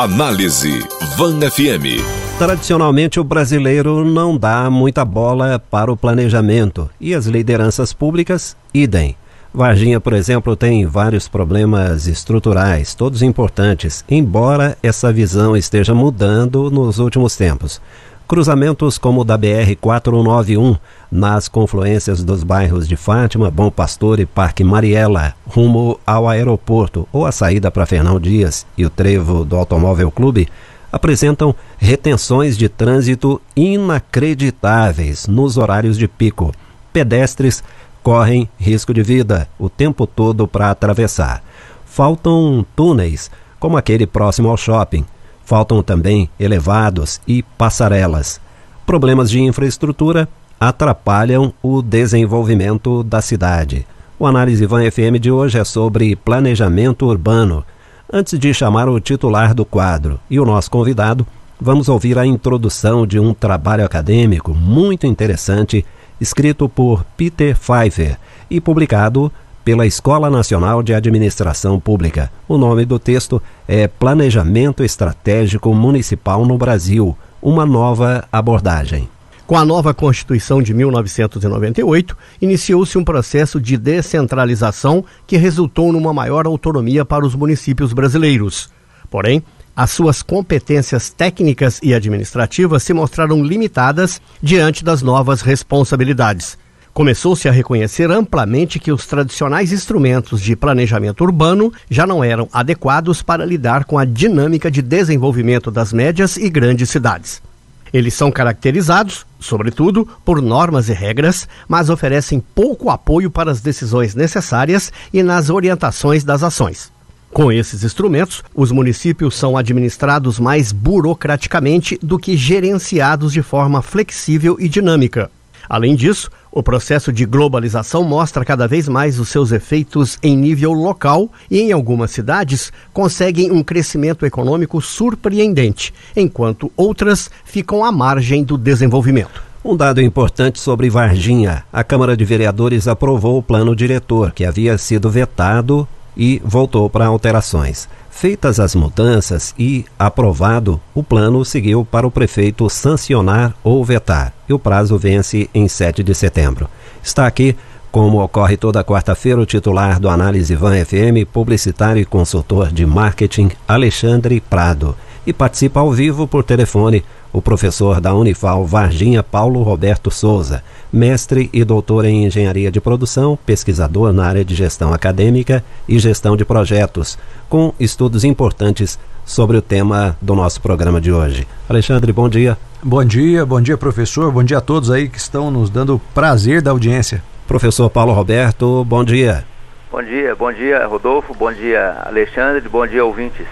Análise Van FM. Tradicionalmente, o brasileiro não dá muita bola para o planejamento e as lideranças públicas, idem. Varginha, por exemplo, tem vários problemas estruturais, todos importantes, embora essa visão esteja mudando nos últimos tempos. Cruzamentos como o da BR-491, nas confluências dos bairros de Fátima, Bom Pastor e Parque Mariela, rumo ao aeroporto ou a saída para Fernão Dias e o trevo do Automóvel Clube, apresentam retenções de trânsito inacreditáveis nos horários de pico. Pedestres correm risco de vida o tempo todo para atravessar. Faltam túneis, como aquele próximo ao shopping Faltam também elevados e passarelas. Problemas de infraestrutura atrapalham o desenvolvimento da cidade. O Análise Van FM de hoje é sobre planejamento urbano. Antes de chamar o titular do quadro e o nosso convidado, vamos ouvir a introdução de um trabalho acadêmico muito interessante escrito por Peter Pfeiffer e publicado pela Escola Nacional de Administração Pública. O nome do texto é Planejamento Estratégico Municipal no Brasil uma nova abordagem. Com a nova Constituição de 1998, iniciou-se um processo de descentralização que resultou numa maior autonomia para os municípios brasileiros. Porém, as suas competências técnicas e administrativas se mostraram limitadas diante das novas responsabilidades. Começou-se a reconhecer amplamente que os tradicionais instrumentos de planejamento urbano já não eram adequados para lidar com a dinâmica de desenvolvimento das médias e grandes cidades. Eles são caracterizados, sobretudo, por normas e regras, mas oferecem pouco apoio para as decisões necessárias e nas orientações das ações. Com esses instrumentos, os municípios são administrados mais burocraticamente do que gerenciados de forma flexível e dinâmica. Além disso, o processo de globalização mostra cada vez mais os seus efeitos em nível local e, em algumas cidades, conseguem um crescimento econômico surpreendente, enquanto outras ficam à margem do desenvolvimento. Um dado importante sobre Varginha: a Câmara de Vereadores aprovou o plano diretor, que havia sido vetado e voltou para alterações. Feitas as mudanças e aprovado, o plano seguiu para o prefeito sancionar ou vetar, e o prazo vence em 7 de setembro. Está aqui, como ocorre toda quarta-feira, o titular do Análise Van FM, publicitário e consultor de marketing, Alexandre Prado, e participa ao vivo por telefone o professor da Unifal Varginha Paulo Roberto Souza, mestre e doutor em engenharia de produção, pesquisador na área de gestão acadêmica e gestão de projetos, com estudos importantes sobre o tema do nosso programa de hoje. Alexandre, bom dia. Bom dia, bom dia, professor. Bom dia a todos aí que estão nos dando o prazer da audiência. Professor Paulo Roberto, bom dia. Bom dia, bom dia, Rodolfo. Bom dia, Alexandre. Bom dia, ouvintes.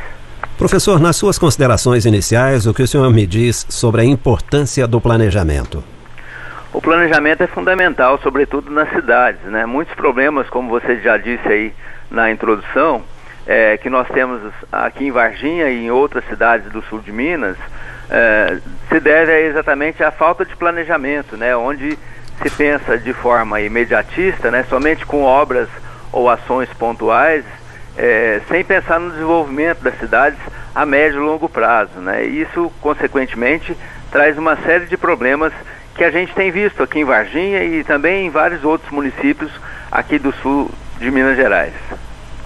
Professor, nas suas considerações iniciais, o que o senhor me diz sobre a importância do planejamento? O planejamento é fundamental, sobretudo nas cidades, né? Muitos problemas, como você já disse aí na introdução, é, que nós temos aqui em Varginha e em outras cidades do sul de Minas, é, se deve exatamente à falta de planejamento, né? Onde se pensa de forma imediatista, né? Somente com obras ou ações pontuais é, sem pensar no desenvolvimento das cidades a médio e longo prazo. Né? Isso, consequentemente, traz uma série de problemas que a gente tem visto aqui em Varginha e também em vários outros municípios aqui do sul de Minas Gerais.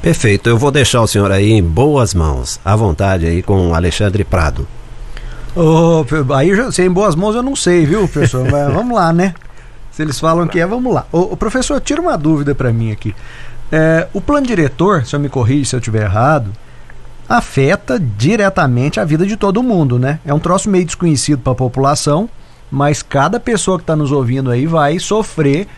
Perfeito, eu vou deixar o senhor aí em boas mãos, à vontade aí com o Alexandre Prado. Oh, aí já, se é em boas mãos eu não sei, viu, professor? Mas vamos lá, né? Se eles falam que é, vamos lá. O, professor, tira uma dúvida para mim aqui. É, o plano diretor, se eu me corrija se eu estiver errado, afeta diretamente a vida de todo mundo, né? É um troço meio desconhecido para a população, mas cada pessoa que está nos ouvindo aí vai sofrer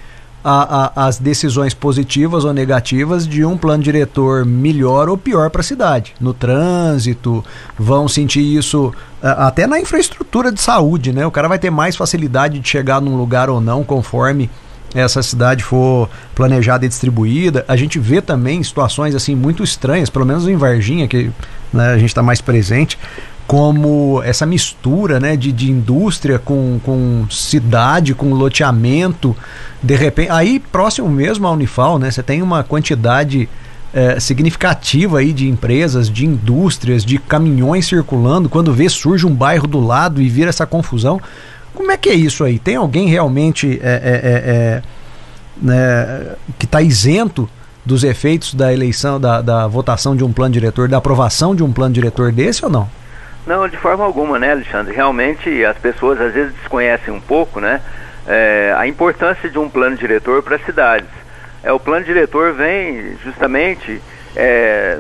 a, a, as decisões positivas ou negativas de um plano diretor melhor ou pior para a cidade. No trânsito, vão sentir isso até na infraestrutura de saúde, né? O cara vai ter mais facilidade de chegar num lugar ou não, conforme essa cidade for planejada e distribuída. A gente vê também situações assim muito estranhas, pelo menos em Varginha, que né, a gente está mais presente, como essa mistura né, de, de indústria com, com cidade, com loteamento. De repente, aí próximo mesmo à Unifal, né, você tem uma quantidade é, significativa aí de empresas, de indústrias, de caminhões circulando, quando vê surge um bairro do lado e vira essa confusão. Como é que é isso aí? Tem alguém realmente é, é, é, é né, que está isento dos efeitos da eleição, da, da votação de um plano diretor, da aprovação de um plano diretor desse ou não? Não, de forma alguma, né, Alexandre? Realmente as pessoas às vezes desconhecem um pouco, né, é, a importância de um plano diretor para as cidades. É, o plano diretor vem justamente é,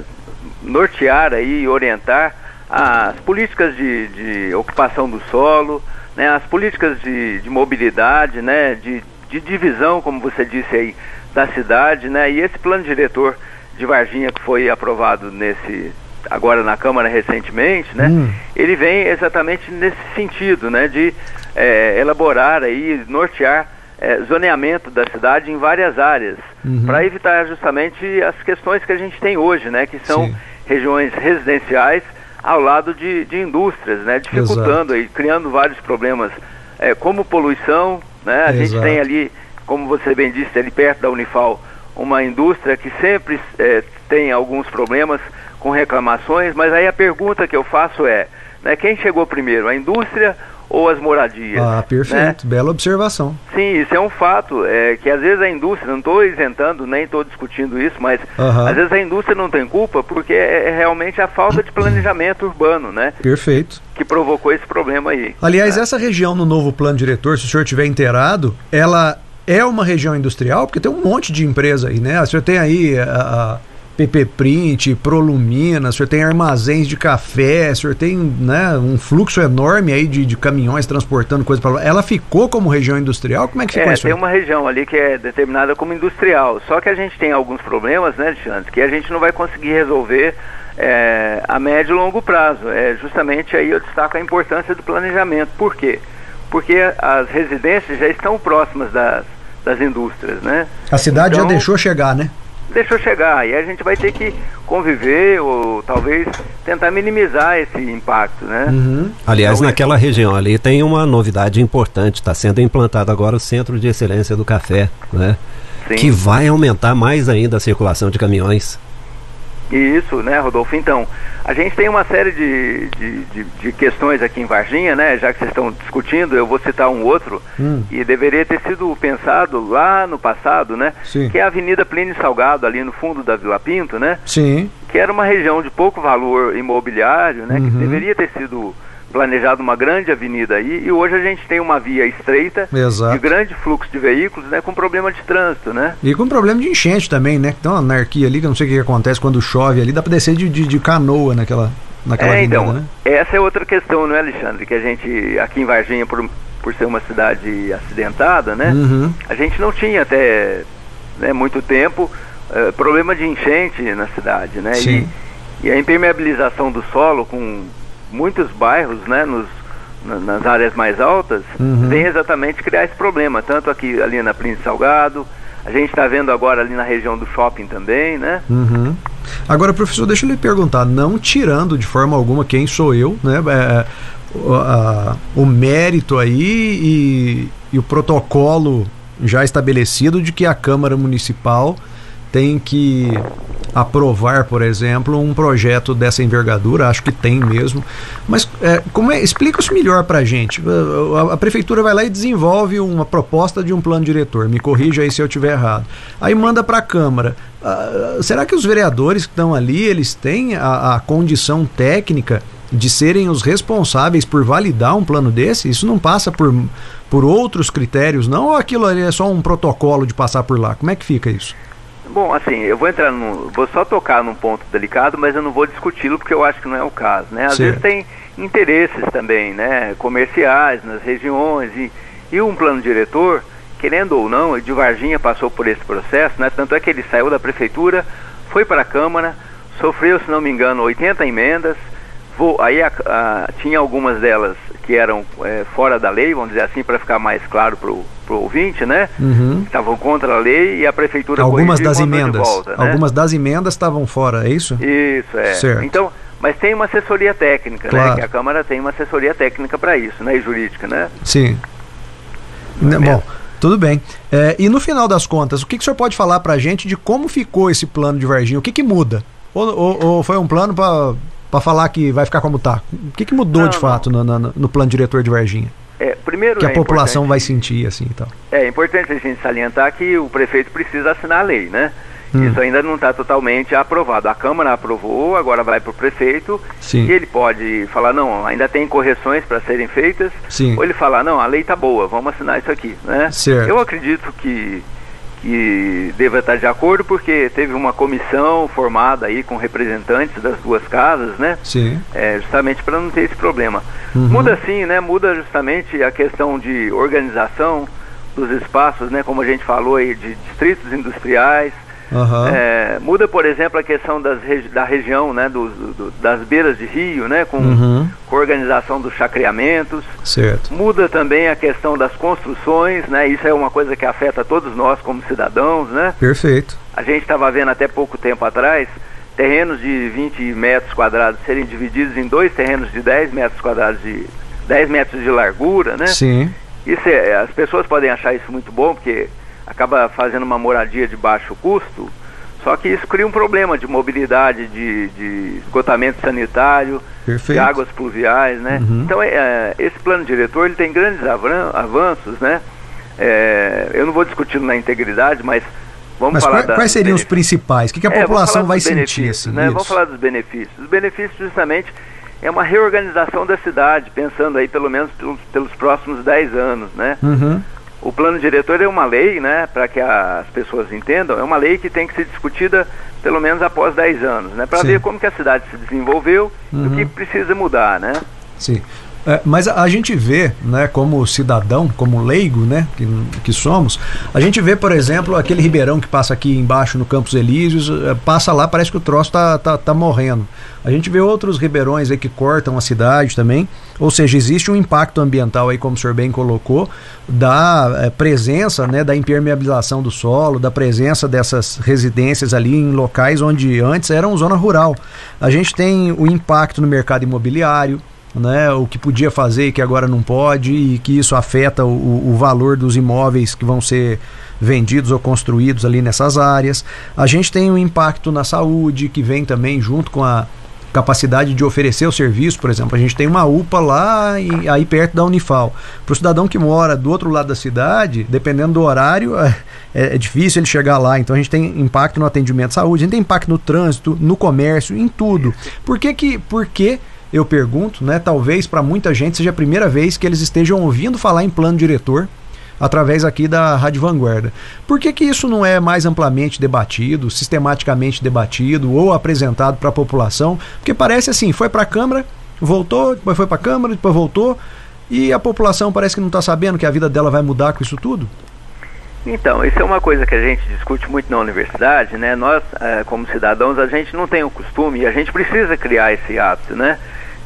nortear aí, orientar as políticas de, de ocupação do solo, né, as políticas de, de mobilidade, né, de, de divisão, como você disse aí, da cidade, né, e esse plano diretor de Varginha que foi aprovado nesse agora na Câmara recentemente, né, hum. ele vem exatamente nesse sentido, né, de é, elaborar aí, nortear é, zoneamento da cidade em várias áreas, uhum. para evitar justamente as questões que a gente tem hoje, né, que são Sim. regiões residenciais ao lado de, de indústrias, né, dificultando e criando vários problemas, é, como poluição, né, a Exato. gente tem ali, como você bem disse, ali perto da Unifal, uma indústria que sempre é, tem alguns problemas com reclamações, mas aí a pergunta que eu faço é, né, quem chegou primeiro, a indústria ou as moradias. Ah, perfeito, né? bela observação. Sim, isso é um fato, é, que às vezes a indústria, não estou isentando, nem estou discutindo isso, mas uhum. às vezes a indústria não tem culpa porque é, é realmente a falta de planejamento urbano, né? Perfeito. Que provocou esse problema aí. Aliás, né? essa região no novo plano diretor, se o senhor tiver inteirado, ela é uma região industrial, porque tem um monte de empresa aí, né? O senhor tem aí a, a PP Print, Prolumina, o senhor tem armazéns de café, o senhor tem né, um fluxo enorme aí de, de caminhões transportando coisas para lá. Ela ficou como região industrial? Como é que ficou é, isso? Tem uma região ali que é determinada como industrial. Só que a gente tem alguns problemas, né, Alexandre, que a gente não vai conseguir resolver é, a médio e longo prazo. É justamente aí eu destaco a importância do planejamento. Por quê? Porque as residências já estão próximas das, das indústrias, né? A cidade então, já deixou chegar, né? Deixou chegar. E a gente vai ter que conviver ou talvez tentar minimizar esse impacto, né? Uhum. Aliás, então, naquela região ali tem uma novidade importante. Está sendo implantado agora o Centro de Excelência do Café, né? Sim. Que vai aumentar mais ainda a circulação de caminhões. Isso, né, Rodolfo? Então, a gente tem uma série de, de, de, de, questões aqui em Varginha, né? Já que vocês estão discutindo, eu vou citar um outro hum. e deveria ter sido pensado lá no passado, né? Sim. Que é a Avenida Plínio Salgado, ali no fundo da Vila Pinto, né? Sim. Que era uma região de pouco valor imobiliário, né? Uhum. Que deveria ter sido planejado uma grande avenida aí e hoje a gente tem uma via estreita Exato. de grande fluxo de veículos, né, com problema de trânsito, né? E com problema de enchente também, né? Então, anarquia ali, que eu não sei o que acontece quando chove ali, dá para descer de, de, de, canoa naquela, naquela é, avenida, então, né? Essa é outra questão, não é, Alexandre? Que a gente, aqui em Varginha, por, por ser uma cidade acidentada, né? Uhum. A gente não tinha até né, muito tempo uh, problema de enchente na cidade, né? Sim. E, e a impermeabilização do solo com muitos bairros, né, nos, nas áreas mais altas, uhum. vem exatamente criar esse problema, tanto aqui ali na Príncipe Salgado, a gente está vendo agora ali na região do shopping também, né? Uhum. Agora, professor, deixa eu lhe perguntar, não tirando de forma alguma quem sou eu, né? É, o, a, o mérito aí e, e o protocolo já estabelecido de que a Câmara Municipal tem que aprovar, por exemplo, um projeto dessa envergadura, acho que tem mesmo. Mas é, como é, explica isso melhor para a gente. A, prefeitura vai lá e desenvolve uma proposta de um plano diretor. Me corrija aí se eu estiver errado. Aí manda para a Câmara. Ah, será que os vereadores que estão ali eles têm a, a condição técnica de serem os responsáveis por validar um plano desse? Isso não passa por, por outros critérios, não? Ou aquilo ali é só um protocolo de passar por lá? Como é que fica isso? Bom, assim, eu vou entrar no. Vou só tocar num ponto delicado, mas eu não vou discuti-lo porque eu acho que não é o caso, né? Às vezes tem interesses também, né? Comerciais nas regiões e, e um plano diretor, querendo ou não, de Varginha passou por esse processo, né? Tanto é que ele saiu da prefeitura, foi para a Câmara, sofreu, se não me engano, 80 emendas, aí a, a, tinha algumas delas que eram é, fora da lei, vamos dizer assim, para ficar mais claro para o ouvinte, né? Uhum. Estavam contra a lei e a prefeitura algumas das emendas, volta, né? algumas das emendas estavam fora, é isso? Isso é. Certo. Então, mas tem uma assessoria técnica, né? claro. né? Que a Câmara tem uma assessoria técnica para isso, né? E jurídica, né? Sim. É Bom. Tudo bem. É, e no final das contas, o que, que o senhor pode falar para a gente de como ficou esse plano de Varginha? O que, que muda? Ou, ou, ou foi um plano para falar que vai ficar como está? O que, que mudou Não, de fato no, no, no plano diretor de Varginha? É, primeiro Que a é população vai sentir assim e tal. É importante a gente salientar que o prefeito precisa assinar a lei, né? Hum. Isso ainda não está totalmente aprovado. A Câmara aprovou, agora vai para o prefeito Sim. e ele pode falar, não, ainda tem correções para serem feitas, Sim. ou ele falar, não, a lei está boa, vamos assinar isso aqui, né? Certo. Eu acredito que, que deva estar de acordo porque teve uma comissão formada aí com representantes das duas casas, né? Sim. É, justamente para não ter esse problema. Uhum. Muda sim, né? Muda justamente a questão de organização dos espaços, né? Como a gente falou aí, de distritos industriais. Aham. É, muda, por exemplo, a questão regi- da região, né? dos- do- das beiras de rio, né? Com, Uhum. com a organização dos chacreamentos. Certo. Muda também a questão das construções, né? Isso é uma coisa que afeta todos nós como cidadãos, né? Perfeito. A gente estava vendo até pouco tempo atrás terrenos de 20 metros quadrados serem divididos em dois terrenos de 10 metros quadrados de 10 metros de largura, né? Sim. Isso é, as pessoas podem achar isso muito bom porque acaba fazendo uma moradia de baixo custo, só que isso cria um problema de mobilidade, de, de esgotamento sanitário, Perfeito. de águas pluviais, né? Uhum. Então é, é, esse plano diretor ele tem grandes avanços, né? É, eu não vou discuti-lo na integridade, mas vamos Mas falar quais, da- quais seriam os principais? O que, que a É, população vai sentir assim? né? Vamos falar dos benefícios. Os benefícios justamente é uma reorganização da cidade, pensando aí pelo menos pelos, pelos próximos 10 anos, né? Uhum. O plano diretor é uma lei, né, para que as pessoas entendam, é uma lei que tem que ser discutida pelo menos após 10 anos, né, para ver como que a cidade se desenvolveu e Uhum. o que precisa mudar, né? Sim. É, mas a, a gente vê, né, como cidadão, como leigo, né, que, que somos, a gente vê, por exemplo, aquele ribeirão que passa aqui embaixo no Campos Elíseos, é, passa lá, parece que o troço tá, tá, tá morrendo. A gente vê outros ribeirões aí que cortam a cidade também, ou seja, existe um impacto ambiental aí, como o senhor bem colocou, da é, presença, né, da impermeabilização do solo, da presença dessas residências ali em locais onde antes eram zona rural. A gente tem o impacto no mercado imobiliário, né, o que podia fazer e que agora não pode, e que isso afeta o, o valor dos imóveis que vão ser vendidos ou construídos ali nessas áreas. A gente tem um impacto na saúde, que vem também junto com a capacidade de oferecer o serviço, por exemplo, a gente tem uma UPA lá e, aí perto da Unifal. Para o cidadão que mora do outro lado da cidade, dependendo do horário, é, é difícil ele chegar lá. Então a gente tem impacto no atendimento de saúde, a gente tem impacto no trânsito, no comércio, em tudo. Por que que, por que eu pergunto, né? Talvez para muita gente seja a primeira vez que eles estejam ouvindo falar em plano diretor através aqui da Rádio Vanguarda. Por que, que isso não é mais amplamente debatido, sistematicamente debatido ou apresentado para a população? Porque parece assim, foi para a Câmara, voltou, depois foi para a Câmara, depois voltou, e a população parece que não está sabendo que a vida dela vai mudar com isso tudo? Então, isso é uma coisa que a gente discute muito na universidade, né? Nós, eh, como cidadãos, a gente não tem o costume e a gente precisa criar esse hábito, né?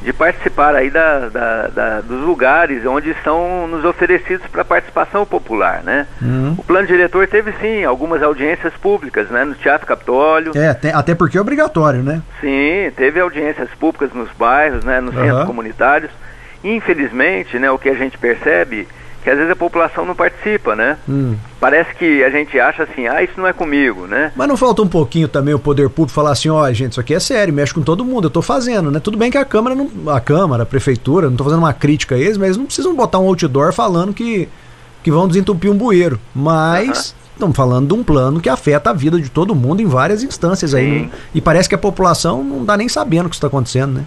De participar aí da, da- da- dos lugares onde são nos oferecidos para participação popular, né? Hum. O plano diretor teve sim algumas audiências públicas, né? No Teatro Capitólio, É, até, até porque é obrigatório, né? sim, teve audiências públicas nos bairros, né? Nos Aham. centros comunitários. Infelizmente, né? O que a gente percebe que às vezes a população não participa, né? Hum. Parece que a gente acha assim, ah, isso não é comigo, né? Mas não falta um pouquinho também o poder público falar assim, ó, gente, isso aqui é sério, mexe com todo mundo, eu tô fazendo, né? Tudo bem que a Câmara, não, a Câmara, a Prefeitura, não tô fazendo uma crítica a eles, mas eles não precisam botar um outdoor falando que, que vão desentupir um bueiro. Mas estamos falando de um plano que afeta a vida de todo mundo em várias instâncias aí. Sim. né? E parece que a população não dá nem sabendo o que está acontecendo, né?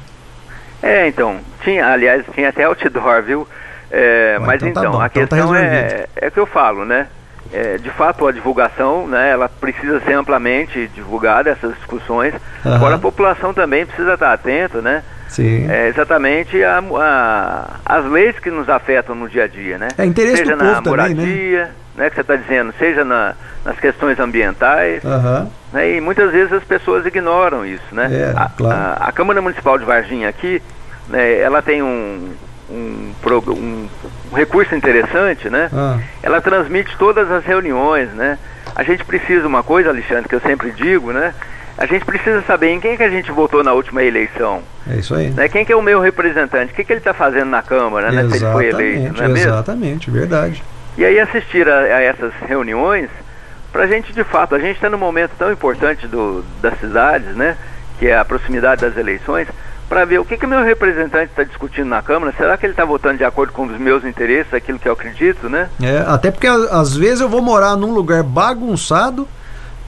É, então, tinha, aliás, tinha até outdoor, viu? É, Ué, mas então tá então, bom, a então tá questão é, resolvido. é o que eu falo, né? É, de fato, a divulgação, né, ela precisa ser amplamente divulgada, essas discussões. Aham. Agora, a população também precisa estar atenta, né? Sim. É, exatamente a, a- as leis que nos afetam no dia a dia, né? É interesse seja do na povo também, né? moradia, né? que você está dizendo, seja na- nas questões ambientais, Aham. né? E muitas vezes as pessoas ignoram isso, né? É, a, claro. a Câmara Municipal de Varginha aqui, né, ela tem um, um, um- um recurso interessante, né? Ah, Ela transmite todas as reuniões, né? A gente precisa uma coisa, Alexandre, que eu sempre digo, né? A gente precisa saber em quem que a gente votou na última eleição, é isso aí. né? Quem que é o meu representante? O que, que ele está fazendo na Câmara, né? Se ele foi eleito, não é mesmo? exatamente, verdade. E aí assistir a, a essas reuniões, para a gente de fato, a gente está num momento tão importante do, das cidades, né? Que é a proximidade das eleições, para ver o que, que meu representante está discutindo na Câmara. Será que ele está votando de acordo com os meus interesses, aquilo que eu acredito, né? É, até porque às vezes eu vou morar num lugar bagunçado,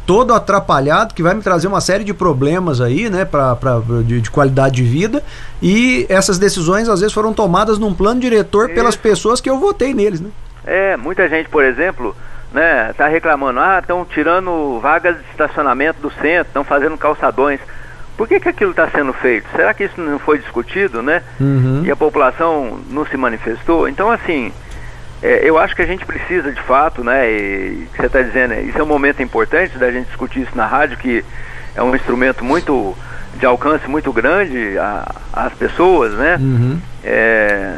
todo atrapalhado, que vai me trazer uma série de problemas aí, né, pra, pra, de, de qualidade de vida. E essas decisões às vezes foram tomadas num plano diretor Isso. pelas pessoas que eu votei neles, né? É, muita gente, por exemplo, né, tá reclamando, ah, estão tirando vagas de estacionamento do centro, estão fazendo calçadões. Por que, que aquilo está sendo feito? Será que isso não foi discutido, né? Uhum. E a população não se manifestou? Então, assim, é, eu acho que a gente precisa, de fato, né? E você está dizendo, isso é um momento importante da gente discutir isso na rádio, que é um instrumento muito de alcance muito grande às pessoas, né? Uhum. É,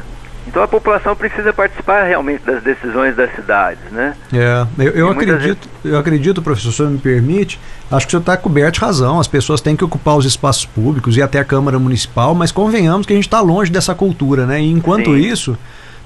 então a população precisa participar realmente das decisões das cidades, né? É, eu, eu acredito, vezes... eu acredito, professor, se o senhor me permite, acho que o senhor está coberto de razão. As pessoas têm que ocupar os espaços públicos e até a Câmara Municipal, mas convenhamos que a gente está longe dessa cultura, né? E enquanto Sim. isso,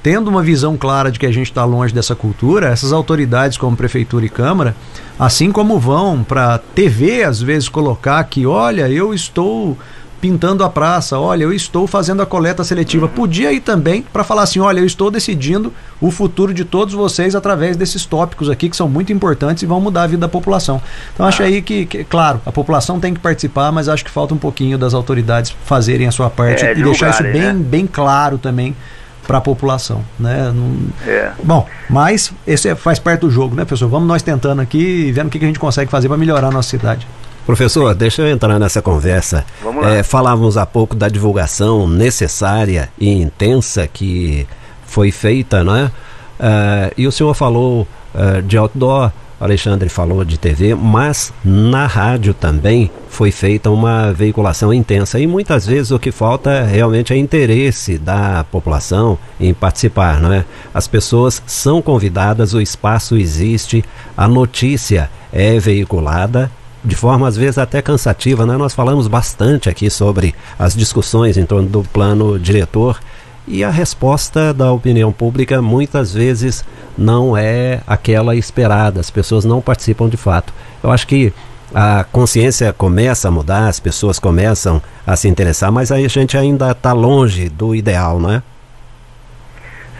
tendo uma visão clara de que a gente está longe dessa cultura, essas autoridades como prefeitura e câmara, assim como vão para TV às vezes colocar que, olha, eu estou pintando a praça, olha, eu estou fazendo a coleta seletiva. Podia ir também para falar assim, olha, eu estou decidindo o futuro de todos vocês através desses tópicos aqui que são muito importantes e vão mudar a vida da população. Então acho aí que, que claro, a população tem que participar, mas acho que falta um pouquinho das autoridades fazerem a sua parte é, e deixar isso bem, né? bem claro também para a população, né? Não... É. Bom, mas esse é, faz parte do jogo, né, professor? Vamos nós tentando aqui e vendo o que, que a gente consegue fazer para melhorar a nossa cidade. Professor, deixa eu entrar nessa conversa. Vamos lá. É, falávamos há pouco da divulgação necessária e intensa que foi feita, né? Uh, e o senhor falou uh, de outdoor, Alexandre falou de TV, mas na rádio também foi feita uma veiculação intensa e muitas vezes o que falta realmente é interesse da população em participar, não é? As pessoas são convidadas, o espaço existe, a notícia é veiculada de forma às vezes até cansativa, né? Nós falamos bastante aqui sobre as discussões em torno do plano diretor e a resposta da opinião pública muitas vezes não é aquela esperada, as pessoas não participam de fato. Eu acho que a consciência começa a mudar, as pessoas começam a se interessar, mas aí a gente ainda está longe do ideal, não é?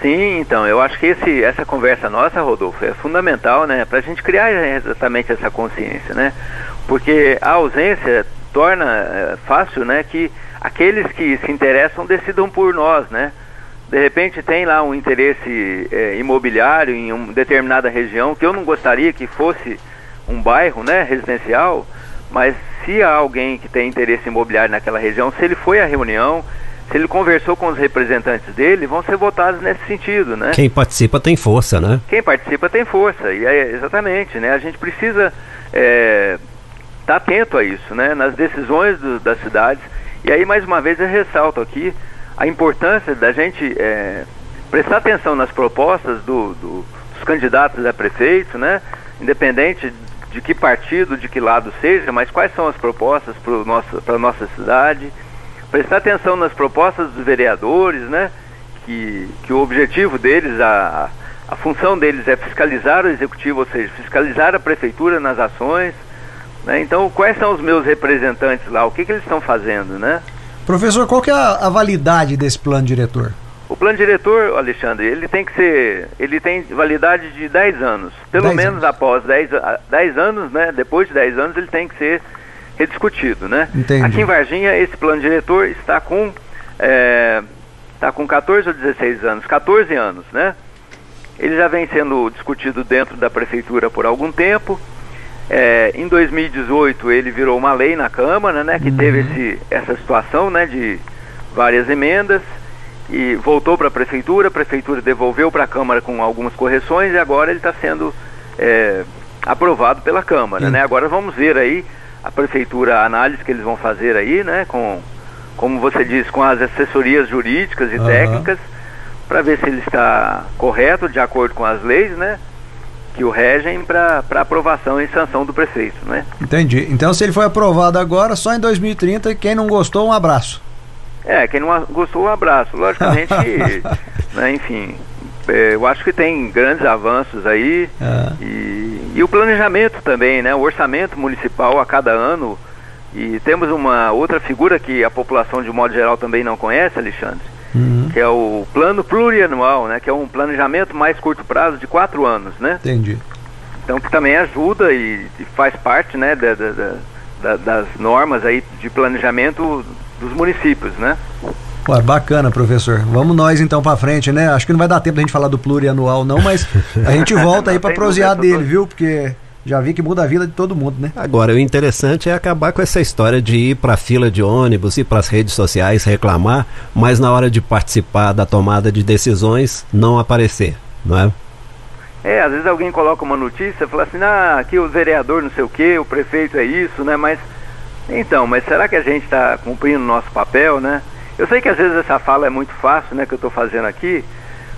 Sim, então, eu acho que esse, essa conversa nossa, Rodolfo, é fundamental, né, para a gente criar exatamente essa consciência, né? Porque a ausência torna é, fácil, né, que aqueles que se interessam decidam por nós, né? De repente tem lá um interesse é, imobiliário em uma determinada região que eu não gostaria que fosse um bairro, né, residencial, mas se há alguém que tem interesse imobiliário naquela região, se ele foi à reunião, se ele conversou com os representantes dele, vão ser votados nesse sentido, né? Quem participa tem força, né? Quem participa tem força, e é exatamente, né? A gente precisa é, estar tá atento a isso, né? Nas decisões do, das cidades. E aí, mais uma vez, eu ressalto aqui a importância da gente é, prestar atenção nas propostas do, do, dos candidatos a prefeito, né? Independente de que partido, de que lado seja, mas quais são as propostas para a nossa cidade. Prestar atenção nas propostas dos vereadores, né? Que, que o objetivo deles, a, a função deles é fiscalizar o executivo, ou seja, fiscalizar a prefeitura nas ações, né? Então, quais são os meus representantes lá? O que, que eles estão fazendo, né? Professor, qual que é a, a, validade desse plano diretor? O plano diretor, Alexandre, ele tem que ser, ele tem validade de 10 anos. Pelo menos anos. após 10, 10 anos, né? Depois de 10 anos ele tem que ser rediscutido, né? Entendi. Aqui em Varginha, esse plano diretor está com é, está com 14 ou 16 anos, 14 anos, né? Ele já vem sendo discutido dentro da prefeitura por algum tempo. É, em 2018 ele virou uma lei na Câmara, né, que uhum. teve esse, essa situação, né, de várias emendas e voltou para a prefeitura, a prefeitura devolveu para a Câmara com algumas correções e agora ele está sendo é, aprovado pela Câmara, né? Agora vamos ver aí a prefeitura, a análise que eles vão fazer aí, né, com, como você disse, com as assessorias jurídicas e uhum. técnicas, para ver se ele está correto, de acordo com as leis, né? Que o regem para aprovação e sanção do prefeito, né? Entendi. Então, se ele foi aprovado agora, só em 2030, quem não gostou, um abraço. É, quem não gostou, um abraço. Logicamente, né, enfim, é, eu acho que tem grandes avanços aí Ah. e, e o planejamento também, né? O orçamento municipal a cada ano e temos uma outra figura que a população de modo geral também não conhece, Alexandre, Uhum. que é o plano plurianual, né? Que é um planejamento mais curto prazo de quatro anos, né? Entendi. Então que também ajuda e, e faz parte, né? da- da- da- da- das normas aí de planejamento dos municípios, né? Ué, bacana, professor. Vamos nós então pra frente, né? Acho que não vai dar tempo da gente falar do plurianual, não, mas a gente volta aí sem prosear dele, viu? Porque já vi que muda a vida de todo mundo, né? Agora, o interessante é acabar com essa história de ir para a fila de ônibus, ir para as redes sociais reclamar, mas na hora de participar da tomada de decisões não aparecer, não é? É, às vezes alguém coloca uma notícia e fala assim, ah, aqui o vereador não sei o que, o prefeito é isso, né? Mas então, mas será que a gente está cumprindo o nosso papel, né? Eu sei que às vezes essa fala é muito fácil, né, que eu estou fazendo aqui,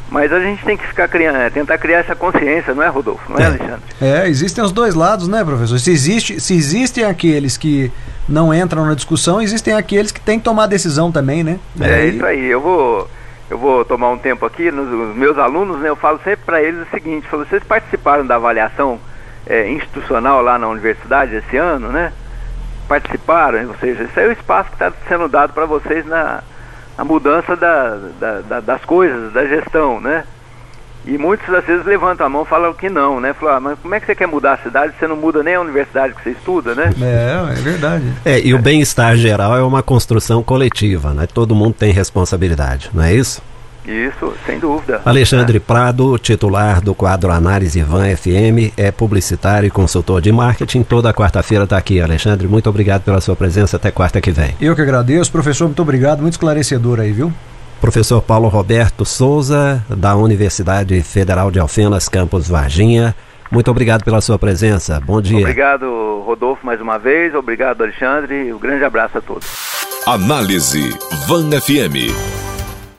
mas a gente tem que ficar criando, é, tentar criar essa consciência, não é, Rodolfo? Não é, É. Alexandre? É, existem os dois lados, né, professor? Se, existe, se existem aqueles que não entram na discussão, existem aqueles que têm que tomar decisão também, né? É isso aí. Eu vou, eu vou tomar um tempo aqui. Nos, os meus alunos, né, eu falo sempre para eles o seguinte: falo, vocês participaram da avaliação é, institucional lá na universidade esse ano, né? Participaram, ou seja, esse é o espaço que está sendo dado para vocês na, na mudança da, da- da- das coisas, da gestão, né? E muitos às vezes levantam a mão e falam que não, né? Falam, ah, mas como é que você quer mudar a cidade se você não muda nem a universidade que você estuda, né? É, é verdade. É, e o bem-estar geral é uma construção coletiva, né? Todo mundo tem responsabilidade, não é isso? Isso, sem dúvida. Alexandre Prado, titular do quadro Análise Van FM, é publicitário e consultor de marketing. Toda quarta-feira está aqui. Alexandre, muito obrigado pela sua presença. Até quarta que vem. Eu que agradeço, professor, muito obrigado, muito esclarecedor aí, viu? Professor Paulo Roberto Souza, da Universidade Federal de Alfenas, campus Varginha. Muito obrigado pela sua presença. Bom dia. Obrigado, Rodolfo, mais uma vez. Obrigado, Alexandre. Um grande abraço a todos. Análise Van FM.